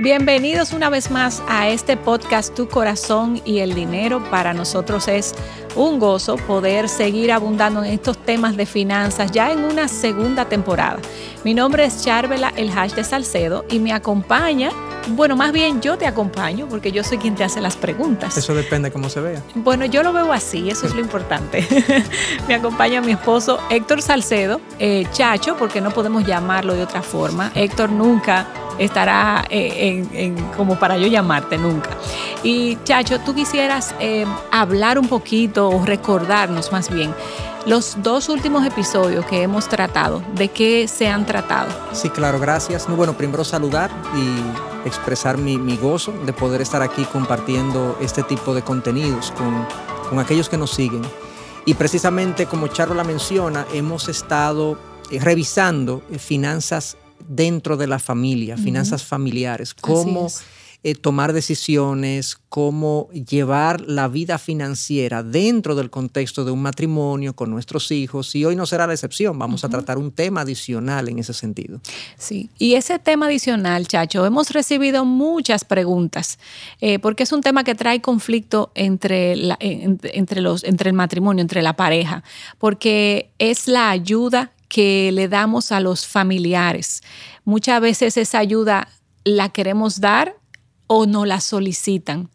Bienvenidos una vez más a este podcast Tu corazón y el dinero. Para nosotros es un gozo poder seguir abundando en estos temas de finanzas ya en una segunda temporada. Mi nombre es Charvela El Hash de Salcedo y me acompaña bueno, más bien yo te acompaño porque yo soy quien te hace las preguntas. Eso depende de cómo se vea. Bueno, yo lo veo así, eso es lo importante. Me acompaña mi esposo Héctor Salcedo, eh, Chacho, porque no podemos llamarlo de otra forma. Héctor nunca estará eh, en, como para yo llamarte nunca. Y Chacho, tú quisieras eh, hablar un poquito o recordarnos más bien los dos últimos episodios que hemos tratado, ¿de qué se han tratado? Sí, claro, gracias. Bueno, primero saludar y expresar mi, gozo de poder estar aquí compartiendo este tipo de contenidos con, aquellos que nos siguen. Y precisamente como Charlo la menciona, hemos estado eh, revisando finanzas dentro de la familia, finanzas familiares, cómo eh, tomar decisiones, cómo llevar la vida financiera dentro del contexto de un matrimonio con nuestros hijos. Y hoy no será la excepción, vamos a tratar un tema adicional en ese sentido. Sí, y ese tema adicional, Chacho, hemos recibido muchas preguntas, eh, porque es un tema que trae conflicto entre, entre, los, entre el matrimonio, entre la pareja, porque es la ayuda que le damos a los familiares. Muchas veces esa ayuda la queremos dar o no la solicitan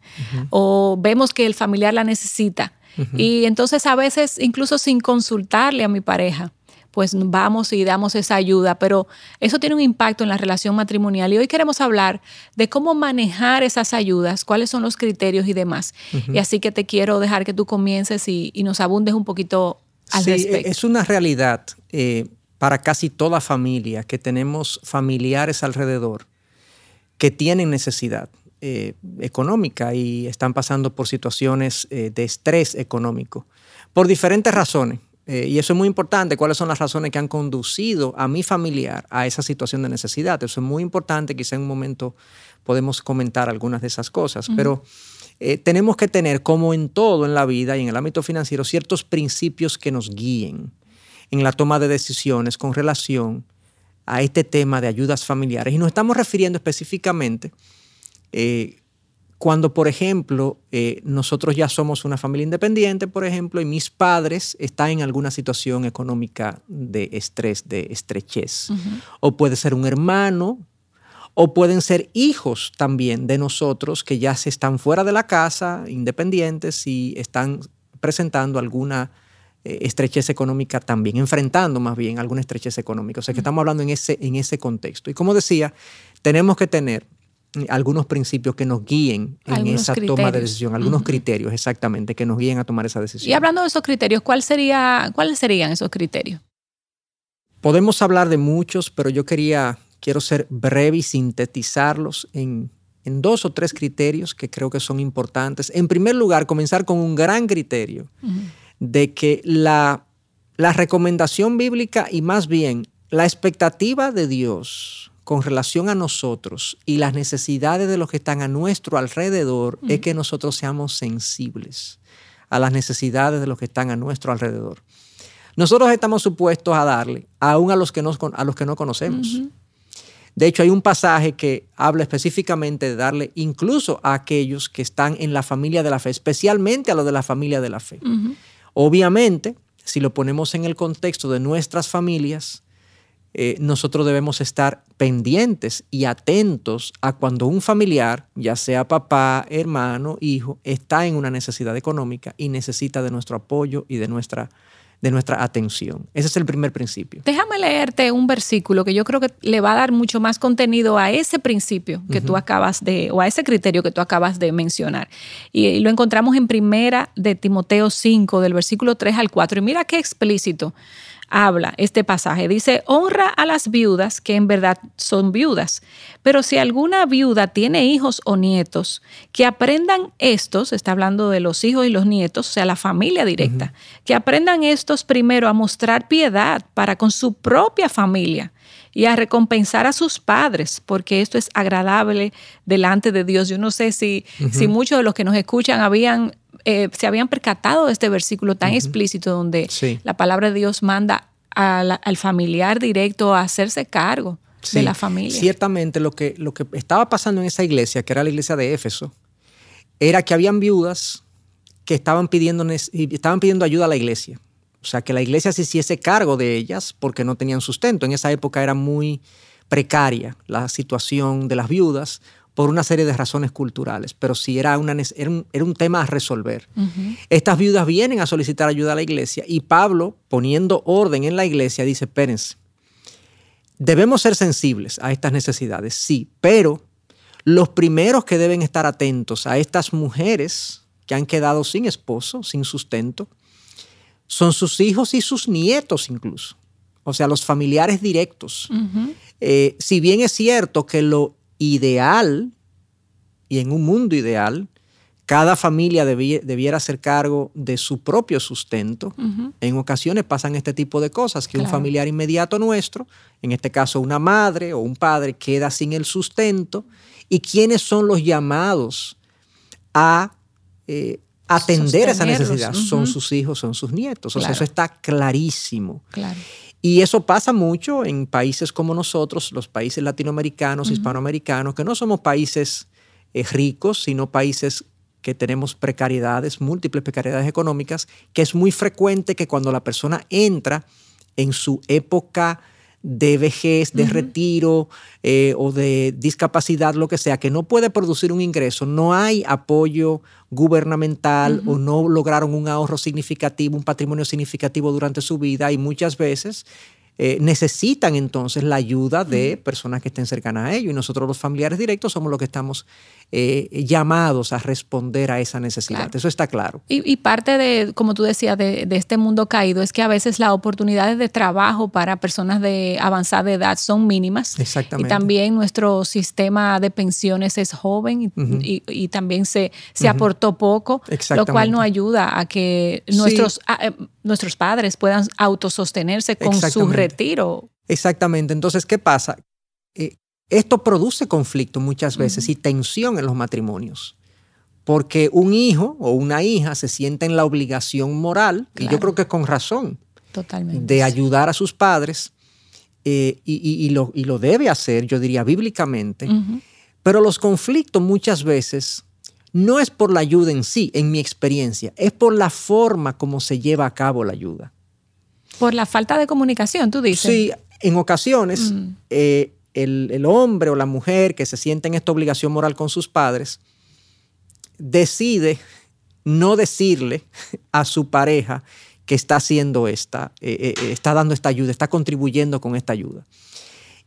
o vemos que el familiar la necesita. Y entonces a veces incluso sin consultarle a mi pareja, pues vamos y damos esa ayuda, pero eso tiene un impacto en la relación matrimonial y hoy queremos hablar de cómo manejar esas ayudas, cuáles son los criterios y demás. Y así que te quiero dejar que tú comiences y, nos abundes un poquito al sí, respecto. Es una realidad eh, para casi toda familia que tenemos familiares alrededor que tienen necesidad. Eh, económica y están pasando por situaciones eh, de estrés económico por diferentes razones. Eh, y eso es muy importante, cuáles son las razones que han conducido a mi familiar a esa situación de necesidad. Eso es muy importante, quizá en un momento podemos comentar algunas de esas cosas, pero tenemos que tener, como en todo en la vida y en el ámbito financiero, ciertos principios que nos guíen en la toma de decisiones con relación a este tema de ayudas familiares. Y nos estamos refiriendo específicamente eh, cuando, por ejemplo, eh, nosotros ya somos una familia independiente, por ejemplo, y mis padres están en alguna situación económica de estrés, de estrechez. O puede ser un hermano, o pueden ser hijos también de nosotros que ya se están fuera de la casa, independientes, y están presentando alguna eh, estrechez económica también, enfrentando más bien alguna estrechez económica. O sea que estamos hablando en ese, en ese contexto. Y como decía, tenemos que tener algunos principios que nos guíen en esa toma de decisión, algunos criterios exactamente que nos guíen a tomar esa decisión. Y hablando de esos criterios, ¿cuál sería, ¿cuáles serían esos criterios? Podemos hablar de muchos, pero yo quería, quiero ser breve y sintetizarlos en, dos o tres criterios que creo que son importantes. En primer lugar, comenzar con un gran criterio de que la, la recomendación bíblica y más bien la expectativa de Dios con relación a nosotros y las necesidades de los que están a nuestro alrededor es que nosotros seamos sensibles a las necesidades de los que están a nuestro alrededor. Nosotros estamos supuestos a darle aún a los que, a los que no conocemos. De hecho, hay un pasaje que habla específicamente de darle incluso a aquellos que están en la familia de la fe, especialmente a los de la familia de la fe. Obviamente, si lo ponemos en el contexto de nuestras familias, eh, nosotros debemos estar pendientes y atentos a cuando un familiar, ya sea papá, hermano, hijo, está en una necesidad económica y necesita de nuestro apoyo y de nuestra de nuestra atención. Ese es el primer principio. Déjame leerte un versículo que yo creo que le va a dar mucho más contenido a ese principio que tú acabas de, o a ese criterio que tú acabas de mencionar. Y, lo encontramos en primera de Timoteo 5, del versículo 3 al 4. Y mira qué explícito habla este pasaje. Dice, honra a las viudas que en verdad son viudas. Pero si alguna viuda tiene hijos o nietos, que aprendan estos, está hablando de los hijos y los nietos, o sea, la familia directa, que aprendan estos primero a mostrar piedad para con su propia familia y a recompensar a sus padres, porque esto es agradable delante de Dios. Yo no sé si, si muchos de los que nos escuchan habían eh, se habían percatado de este versículo tan explícito donde la palabra de Dios manda al familiar directo a hacerse cargo de la familia. Ciertamente lo que, lo que estaba pasando en esa iglesia, que era la iglesia de Éfeso, era que habían viudas que estaban pidiendo, estaban pidiendo ayuda a la iglesia. O sea, que la iglesia se hiciese cargo de ellas porque no tenían sustento. En esa época era muy precaria la situación de las viudas por una serie de razones culturales, pero sí era, una, era, un, tema a resolver. Estas viudas vienen a solicitar ayuda a la iglesia y Pablo, poniendo orden en la iglesia, dice, espérense, debemos ser sensibles a estas necesidades, sí, pero los primeros que deben estar atentos a estas mujeres que han quedado sin esposo, sin sustento, son sus hijos y sus nietos incluso, o sea, los familiares directos. Eh, si bien es cierto que lo ideal, y en un mundo ideal, cada familia debiera hacer cargo de su propio sustento. En ocasiones pasan este tipo de cosas, que un familiar inmediato nuestro, en este caso una madre o un padre, queda sin el sustento. ¿Y quiénes son los llamados a eh, atender esa necesidad? Son sus hijos, son sus nietos. O sea, eso está clarísimo. Claro. Y eso pasa mucho en países como nosotros, los países latinoamericanos, hispanoamericanos, que no somos países eh, ricos, sino países que tenemos precariedades, múltiples precariedades económicas, que es muy frecuente que cuando la persona entra en su época de vejez, de retiro eh, o de discapacidad, lo que sea, que no puede producir un ingreso, no hay apoyo gubernamental o no lograron un ahorro significativo, un patrimonio significativo durante su vida y muchas veces eh, necesitan entonces la ayuda de personas que estén cercanas a ellos. Y nosotros los familiares directos somos los que estamos eh, llamados a responder a esa necesidad. Eso está claro. Y, parte de, como tú decías, de, este mundo caído es que a veces las oportunidades de trabajo para personas de avanzada edad son mínimas. Exactamente. Y también nuestro sistema de pensiones es joven y, también se, se aportó poco, lo cual no ayuda a que nuestros, eh, nuestros padres puedan autosostenerse con su retiro. Exactamente. Entonces, ¿qué pasa? Eh, esto produce conflicto muchas veces y tensión en los matrimonios. Porque un hijo o una hija se siente en la obligación moral, y yo creo que con razón, de ayudar a sus padres, eh, y, lo, debe hacer, yo diría, bíblicamente. Pero los conflictos muchas veces no es por la ayuda en sí, en mi experiencia, es por la forma como se lleva a cabo la ayuda. Por la falta de comunicación, tú dices. Sí, en ocasiones mm. eh, el, hombre o la mujer que se siente en esta obligación moral con sus padres decide no decirle a su pareja que está haciendo esta, eh, eh, está dando esta ayuda, está contribuyendo con esta ayuda.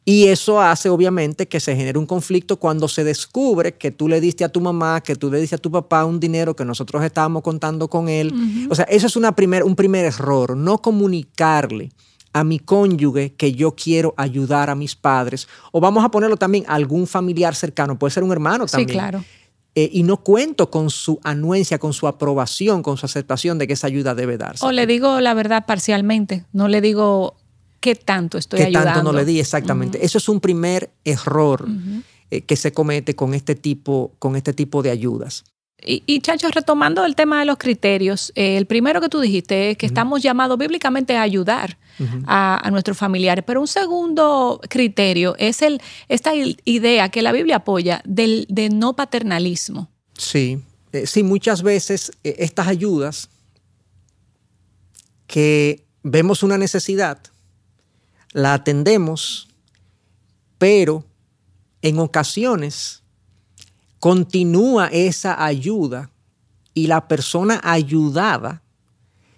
Y eso hace obviamente que se genere un conflicto cuando se descubre que tú le diste a tu mamá, que tú le diste a tu papá un dinero que nosotros estábamos contando con él. O sea, eso es una primer, un primer error, no comunicarle a mi cónyuge que yo quiero ayudar a mis padres. O vamos a ponerlo también a algún familiar cercano, puede ser un hermano también. Sí, claro. Eh, y no cuento con su anuencia, con su aprobación, con su aceptación de que esa ayuda debe darse. O le digo la verdad parcialmente, no le digo qué tanto estoy ayudando. ¿Qué tanto no le di? Exactamente. Eso es un primer error eh, que se comete con este tipo, con este tipo de ayudas. Y, y, Chacho, retomando el tema de los criterios, eh, el primero que tú dijiste es que estamos llamados bíblicamente a ayudar a, nuestros familiares, pero un segundo criterio es el, esta idea que la Biblia apoya del de no paternalismo. Sí, eh, sí, muchas veces estas ayudas que vemos una necesidad, la atendemos, pero en ocasiones continúa esa ayuda y la persona ayudada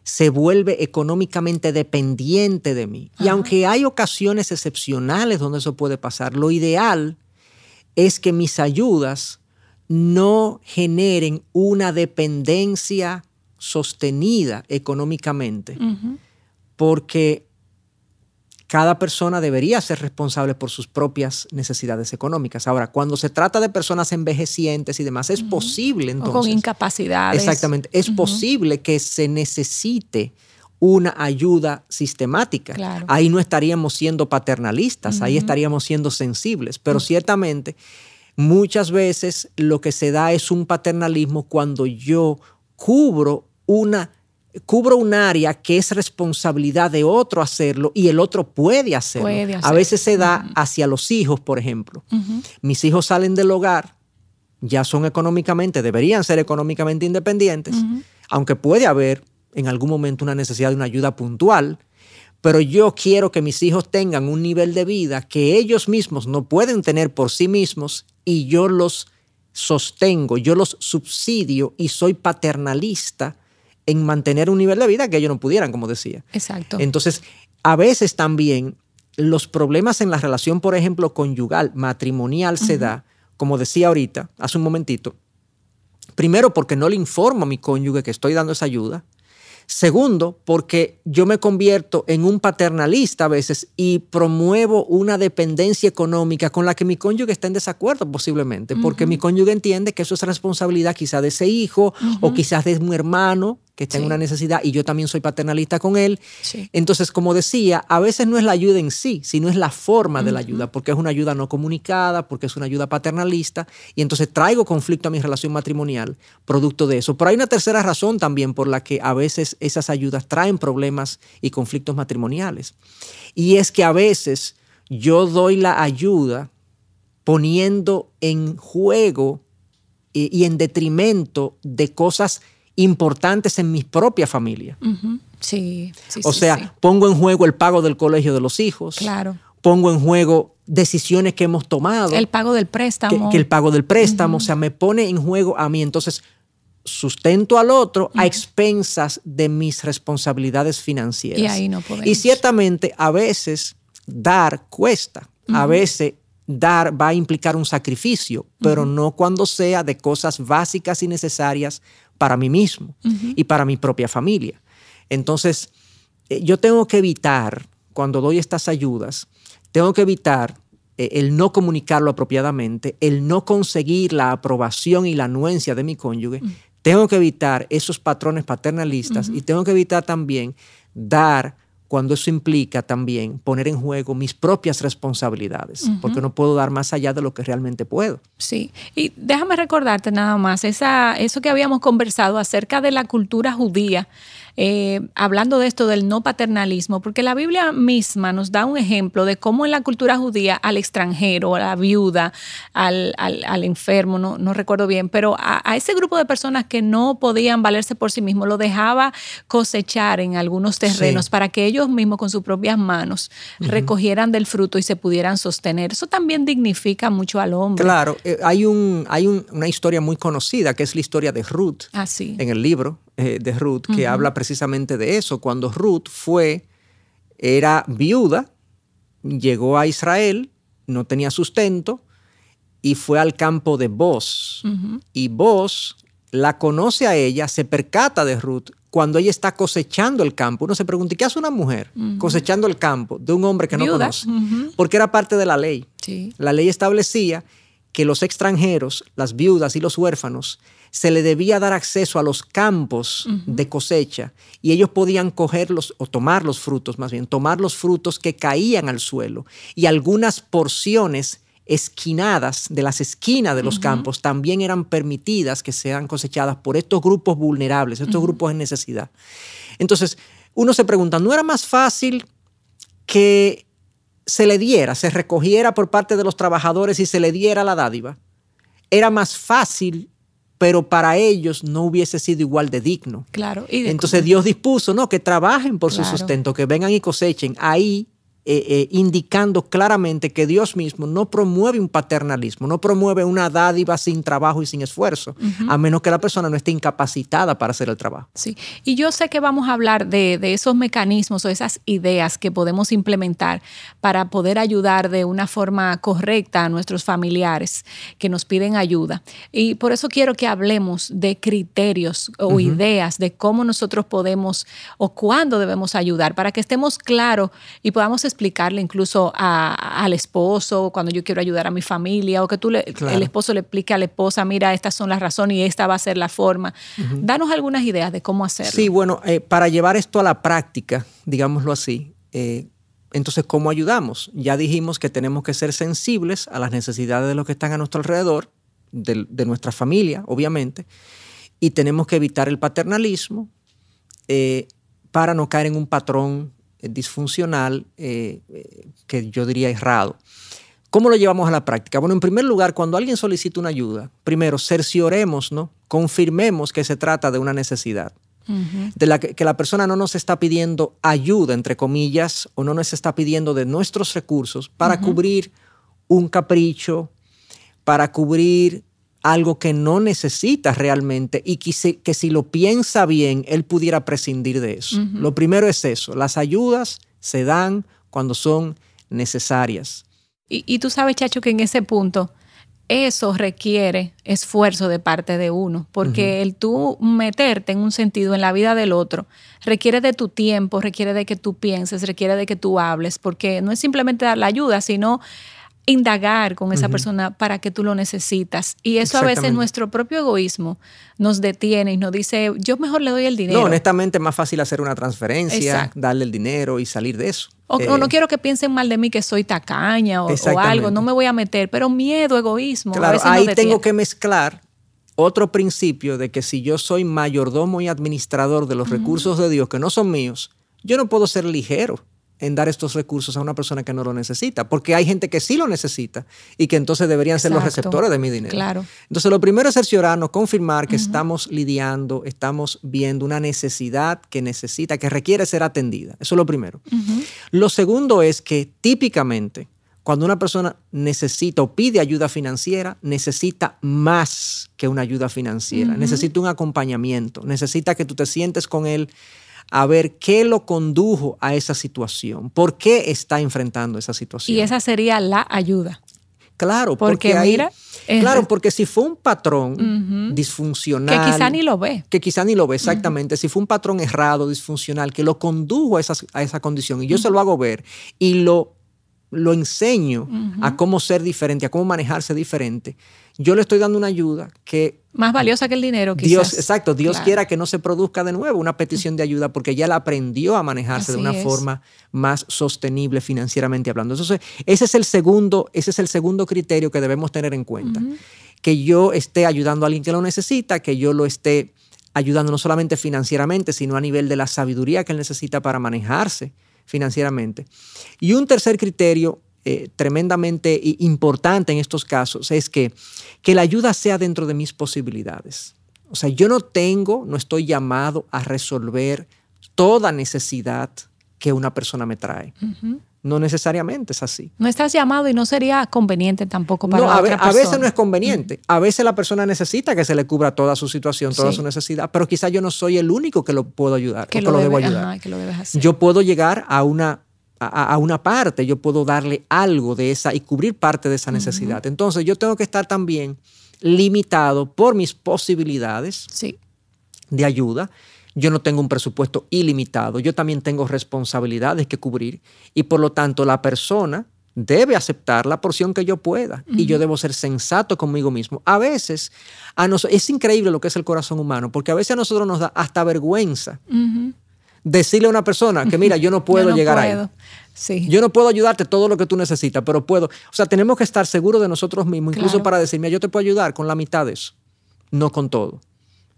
se vuelve económicamente dependiente de mí. Y aunque hay ocasiones excepcionales donde eso puede pasar, lo ideal es que mis ayudas no generen una dependencia sostenida económicamente, porque cada persona debería ser responsable por sus propias necesidades económicas. Ahora, cuando se trata de personas envejecientes y demás, es posible entonces. O con incapacidades. Exactamente. Es posible que se necesite una ayuda sistemática. Ahí no estaríamos siendo paternalistas, ahí estaríamos siendo sensibles, pero ciertamente muchas veces lo que se da es un paternalismo cuando yo cubro una cubro un área que es responsabilidad de otro hacerlo y el otro puede hacerlo. A veces se da hacia los hijos, por ejemplo. Mis hijos salen del hogar, ya son económicamente, deberían ser económicamente independientes, aunque puede haber en algún momento una necesidad de una ayuda puntual, pero yo quiero que mis hijos tengan un nivel de vida que ellos mismos no pueden tener por sí mismos y yo los sostengo, yo los subsidio y soy paternalista en mantener un nivel de vida que ellos no pudieran, como decía. Exacto. Entonces, a veces también los problemas en la relación, por ejemplo, conyugal, matrimonial, se da, como decía ahorita, hace un momentito, primero porque no le informo a mi cónyuge que estoy dando esa ayuda, Segundo, porque yo me convierto en un paternalista a veces y promuevo una dependencia económica con la que mi cónyuge está en desacuerdo posiblemente, porque mi cónyuge entiende que eso es responsabilidad quizá de ese hijo o quizás de un hermano que está en una necesidad y yo también soy paternalista con él. Entonces, como decía, a veces no es la ayuda en sí, sino es la forma de la ayuda, porque es una ayuda no comunicada, porque es una ayuda paternalista y entonces traigo conflicto a mi relación matrimonial producto de eso. Pero hay una tercera razón también por la que a veces esas ayudas traen problemas y conflictos matrimoniales. Y es que a veces yo doy la ayuda poniendo en juego eh, y en detrimento de cosas importantes en mi propia familia. Sí, sí. O sea, pongo en juego el pago del colegio de los hijos. Claro. Pongo en juego decisiones que hemos tomado. El pago del préstamo. Que, el pago del préstamo, o sea, me pone en juego a mí. Entonces, sustento al otro a expensas de mis responsabilidades financieras. Y ahí no podemos. Y ciertamente, a veces, dar cuesta. A veces dar va a implicar un sacrificio, pero no cuando sea de cosas básicas y necesarias para mí mismo y para mi propia familia. Entonces, eh, yo tengo que evitar, cuando doy estas ayudas, tengo que evitar eh, el no comunicarlo apropiadamente, el no conseguir la aprobación y la anuencia de mi cónyuge. Tengo que evitar esos patrones paternalistas y tengo que evitar también dar cuando eso implica también poner en juego mis propias responsabilidades, porque no puedo dar más allá de lo que realmente puedo. Sí, y déjame recordarte nada más, esa, eso que habíamos conversado acerca de la cultura judía eh, hablando de esto del no paternalismo, porque la Biblia misma nos da un ejemplo de cómo en la cultura judía al extranjero, a la viuda, al, enfermo, no, no, recuerdo bien, pero a, ese grupo de personas que no podían valerse por sí mismos, lo dejaba cosechar en algunos terrenos para que ellos mismos con sus propias manos recogieran del fruto y se pudieran sostener. Eso también dignifica mucho al hombre. Claro, eh, hay, un, hay una historia muy conocida que es la historia de Ruth ah, en el libro eh, de Ruth que habla precisamente de eso. Cuando Ruth fue, era viuda, llegó a Israel, no tenía sustento y fue al campo de Boz. Y Boz la conoce a ella, se percata de Ruth cuando ella está cosechando el campo. Uno se pregunta, ¿qué hace una mujer cosechando el campo de un hombre que no conoce? Porque era parte de la ley. La ley establecía que los extranjeros, las viudas y los huérfanos se le debía dar acceso a los campos de cosecha y ellos podían cogerlos o tomar los frutos, más bien, tomar los frutos que caían al suelo y algunas porciones esquinadas de las esquinas de los campos también eran permitidas que sean cosechadas por estos grupos vulnerables, estos grupos en necesidad. Entonces, uno se pregunta, ¿no era más fácil que se le diera, se recogiera por parte de los trabajadores y se le diera la dádiva? Era más fácil pero para ellos no hubiese sido igual de digno. Claro. Entonces Dios dispuso, ¿no? Que trabajen por su sustento, que vengan y cosechen. Ahí eh, eh, indicando claramente que Dios mismo no promueve un paternalismo, no promueve una dádiva sin trabajo y sin esfuerzo, a menos que la persona no esté incapacitada para hacer el trabajo. Sí, y yo sé que vamos a hablar de, esos mecanismos o esas ideas que podemos implementar para poder ayudar de una forma correcta a nuestros familiares que nos piden ayuda. Y por eso quiero que hablemos de criterios o ideas de cómo nosotros podemos o cuándo debemos ayudar, para que estemos claros y podamos explicarle incluso al esposo cuando yo quiero ayudar a mi familia o que tú le, el esposo le explique a la esposa, mira, estas son las razones y esta va a ser la forma. Danos algunas ideas de cómo hacerlo. Sí, bueno, eh, para llevar esto a la práctica, digámoslo así, eh, entonces, ¿cómo ayudamos? Ya dijimos que tenemos que ser sensibles a las necesidades de los que están a nuestro alrededor, de, nuestra familia, obviamente, y tenemos que evitar el paternalismo, eh, para no caer en un patrón eh, disfuncional que yo diría errado. ¿Cómo lo llevamos a la práctica? Bueno, en primer lugar, cuando alguien solicita una ayuda, primero cercioremos, ¿no? confirmemos que se trata de una necesidad. De la que, la persona no nos está pidiendo ayuda, entre comillas, o no nos está pidiendo de nuestros recursos para cubrir un capricho, para cubrir algo que no necesita realmente y que, que si lo piensa bien, él pudiera prescindir de eso. Lo primero es eso, las ayudas se dan cuando son necesarias. Y, tú sabes, Chacho, que en ese punto eso requiere esfuerzo de parte de uno, porque el tú meterte en un sentido en la vida del otro requiere de tu tiempo, requiere de que tú pienses, requiere de que tú hables, porque no es simplemente dar la ayuda, sino indagar con esa persona para que tú lo necesitas. Y eso a veces nuestro propio egoísmo nos detiene y nos dice, yo mejor le doy el dinero. No, honestamente es más fácil hacer una transferencia, darle el dinero y salir de eso. O, no eh, quiero que piensen mal de mí que soy tacaña o, algo, no me voy a meter, pero miedo, egoísmo. Claro, ahí tengo que mezclar otro principio de que si yo soy mayordomo y administrador de los recursos de Dios que no son míos, yo no puedo ser ligero en dar estos recursos a una persona que no lo necesita, porque hay gente que sí lo necesita y que entonces deberían ser los receptores de mi dinero. Claro. Entonces, lo primero es cerciorarnos, confirmar que estamos lidiando, estamos viendo una necesidad que necesita, que requiere ser atendida. Eso es lo primero. Lo segundo es que típicamente cuando una persona necesita o pide ayuda financiera, necesita más que una ayuda financiera, necesita un acompañamiento, necesita que tú te sientes con él a ver qué lo condujo a esa situación, por qué está enfrentando esa situación. Y esa sería la ayuda. Claro, porque, mira, claro, porque si fue un patrón disfuncional. Que quizá ni lo ve. Que quizá ni lo ve, exactamente. Si fue un patrón errado, disfuncional, que lo condujo a esa, a esa condición y yo se lo hago ver y lo, lo enseño a cómo ser diferente, a cómo manejarse diferente, yo le estoy dando una ayuda que... Más valiosa que el dinero, quizás. Dios, exacto, Dios quiera que no se produzca de nuevo una petición de ayuda porque ya la aprendió a manejarse de una forma más sostenible financieramente hablando. Entonces, ese es el segundo, ese es el segundo criterio que debemos tener en cuenta. Que yo esté ayudando a alguien que lo necesita, que yo lo esté ayudando no solamente financieramente, sino a nivel de la sabiduría que él necesita para manejarse financieramente. Y un tercer criterio eh, tremendamente importante en estos casos es que, que la ayuda sea dentro de mis posibilidades. O sea, yo no tengo, no estoy llamado a resolver toda necesidad que una persona me trae. No necesariamente es así. No estás llamado y no sería conveniente tampoco para no, a, otra a veces no es conveniente. A veces la persona necesita que se le cubra toda su situación, toda su necesidad, pero quizá yo no soy el único que lo puedo ayudar, que, lo, debo ayudar. Yo puedo llegar a una a, una parte, yo puedo darle algo de esa y cubrir parte de esa necesidad. Entonces yo tengo que estar también limitado por mis posibilidades de ayuda. Yo no tengo un presupuesto ilimitado, yo también tengo responsabilidades que cubrir y por lo tanto la persona debe aceptar la porción que yo pueda y yo debo ser sensato conmigo mismo. A veces, a es increíble lo que es el corazón humano, porque a veces a nosotros nos da hasta vergüenza decirle a una persona que mira, yo no puedo llegar ahí. Sí. Yo no puedo ayudarte todo lo que tú necesitas, pero puedo. O sea, tenemos que estar seguros de nosotros mismos, incluso para decirme, yo te puedo ayudar con la mitad de eso, no con todo.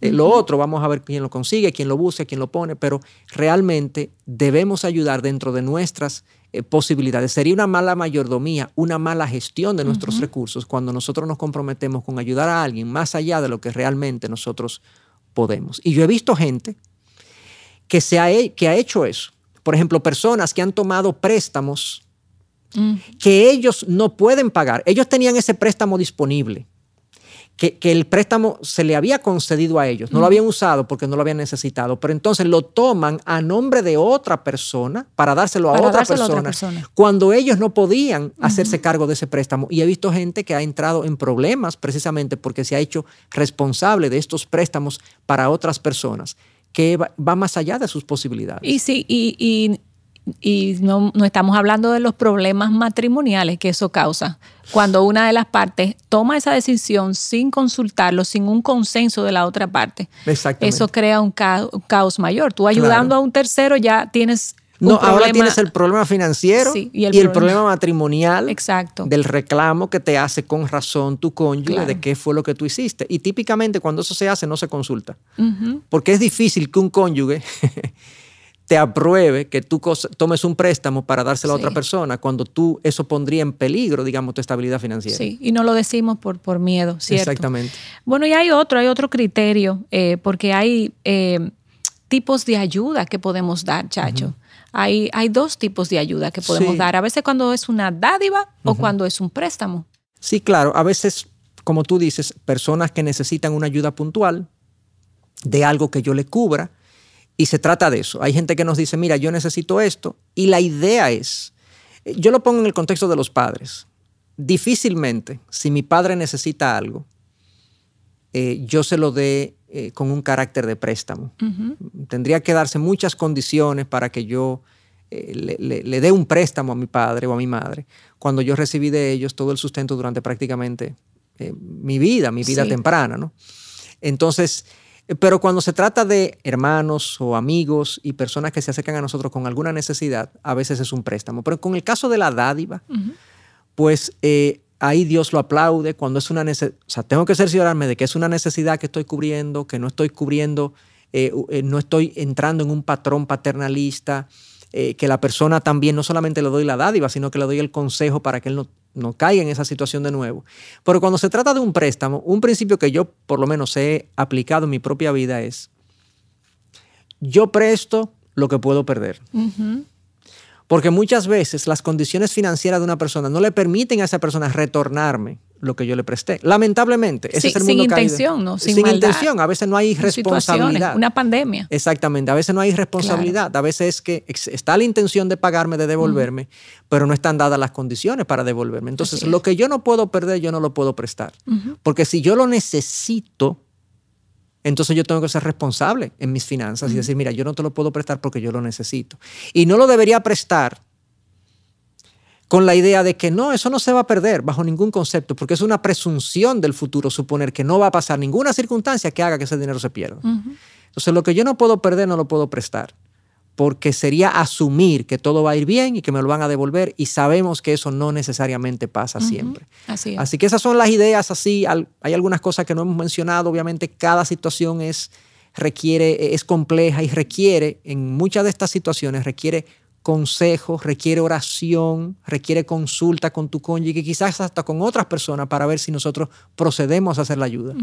Eh, lo otro, vamos a ver quién lo consigue, quién lo busca, quién lo pone, pero realmente debemos ayudar dentro de nuestras eh, posibilidades. Sería una mala mayordomía, una mala gestión de nuestros recursos cuando nosotros nos comprometemos con ayudar a alguien más allá de lo que realmente nosotros podemos. Y yo he visto gente que, se ha, que ha hecho eso. Por ejemplo, personas que han tomado préstamos mm. que ellos no pueden pagar. Ellos tenían ese préstamo disponible. Que, el préstamo se le había concedido a ellos, no lo mm. habían usado porque no lo habían necesitado, pero entonces lo toman a nombre de otra persona para dárselo a, otra, persona, cuando ellos no podían hacerse cargo de ese préstamo. Y he visto gente que ha entrado en problemas precisamente porque se ha hecho responsable de estos préstamos para otras personas que va, más allá de sus posibilidades. Y sí, y, no, estamos hablando de los problemas matrimoniales que eso causa. Cuando una de las partes toma esa decisión sin consultarlo, sin un consenso de la otra parte, eso crea un caos, mayor. Tú ayudando a un tercero ya tienes No, ahora tienes el problema financiero y, el, problema, matrimonial Exacto. del reclamo que te hace con razón tu cónyuge de qué fue lo que tú hiciste. Y típicamente cuando eso se hace no se consulta. Porque es difícil que un cónyuge te apruebe que tú tomes un préstamo para dárselo a otra persona cuando tú eso pondría en peligro, digamos, tu estabilidad financiera. Sí, y no lo decimos por, por miedo, ¿cierto? Exactamente. Bueno, y hay otro, hay otro criterio, eh, porque hay eh, tipos de ayuda que podemos dar, Chacho. Hay, hay, dos tipos de ayuda que podemos dar. A veces cuando es una dádiva o cuando es un préstamo. Sí, claro. A veces, como tú dices, personas que necesitan una ayuda puntual de algo que yo le cubra y se trata de eso. Hay gente que nos dice, mira, yo necesito esto. Y la idea es, yo lo pongo en el contexto de los padres. Difícilmente, si mi padre necesita algo, eh, yo se lo dé eh, con un carácter de préstamo. Tendría que darse muchas condiciones para que yo eh, le, dé un préstamo a mi padre o a mi madre, cuando yo recibí de ellos todo el sustento durante prácticamente mi vida, mi vida temprana. ¿no? Entonces, pero cuando se trata de hermanos o amigos y personas que se acercan a nosotros con alguna necesidad, a veces es un préstamo. Pero con el caso de la dádiva, pues eh, ahí Dios lo aplaude cuando es una necesidad. O sea, tengo que cerciorarme de que es una necesidad que estoy cubriendo, que no estoy cubriendo, eh, eh, no estoy entrando en un patrón paternalista, que la persona también no solamente le doy la dádiva, sino que le doy el consejo para que él no no caiga en esa situación de nuevo. Pero cuando se trata de un préstamo, un principio que yo por lo menos he aplicado en mi propia vida es, yo presto lo que puedo perder. Porque muchas veces las condiciones financieras de una persona no le permiten a esa persona retornarme lo que yo le presté. Lamentablemente, ese es el mundo sin intención, ¿no? Sin, intención, a veces no hay responsabilidad. Una pandemia. Exactamente, a veces no hay responsabilidad, a veces es que está la intención de pagarme, de devolverme, pero no están dadas las condiciones para devolverme. Entonces, lo que yo no puedo perder, yo no lo puedo prestar. Porque si yo lo necesito, entonces yo tengo que ser responsable en mis finanzas y decir, mira, yo no te lo puedo prestar porque yo lo necesito. Y no lo debería prestar con la idea de que no, eso no se va a perder bajo ningún concepto, porque es una presunción del futuro suponer que no va a pasar ninguna circunstancia que haga que ese dinero se pierda. Entonces, lo que yo no puedo perder, no lo puedo prestar, porque sería asumir que todo va a ir bien y que me lo van a devolver, y sabemos que eso no necesariamente pasa siempre. Así, Así que esas son las ideas así. Hay algunas cosas que no hemos mencionado, obviamente cada situación es requiere, es compleja y requiere, en muchas de estas situaciones, requiere consejo, requiere oración, requiere consulta con tu cónyuge, quizás hasta con otras personas para ver si nosotros procedemos a hacer la ayuda.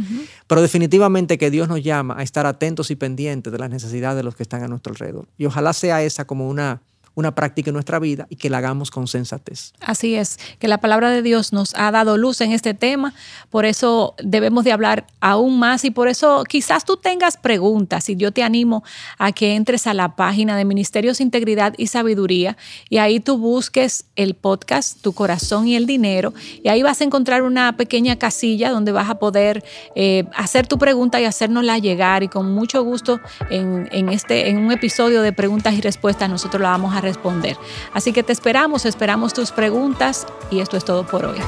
Pero definitivamente que Dios nos llama a estar atentos y pendientes de las necesidades de los que están a nuestro alrededor. Y ojalá sea esa como una una práctica en nuestra vida y que la hagamos con sensatez. Así es, que la palabra de Dios nos ha dado luz en este tema, por eso debemos de hablar aún más y por eso quizás tú tengas preguntas y yo te animo a que entres a la página de Ministerios Integridad y Sabiduría y ahí tú busques el podcast Tu Corazón y el Dinero y ahí vas a encontrar una pequeña casilla donde vas a poder eh, hacer tu pregunta y hacérnosla llegar y con mucho gusto en, en, este, en un episodio de preguntas y respuestas nosotros la vamos a Así que te esperamos, esperamos tus preguntas y esto es todo por hoy.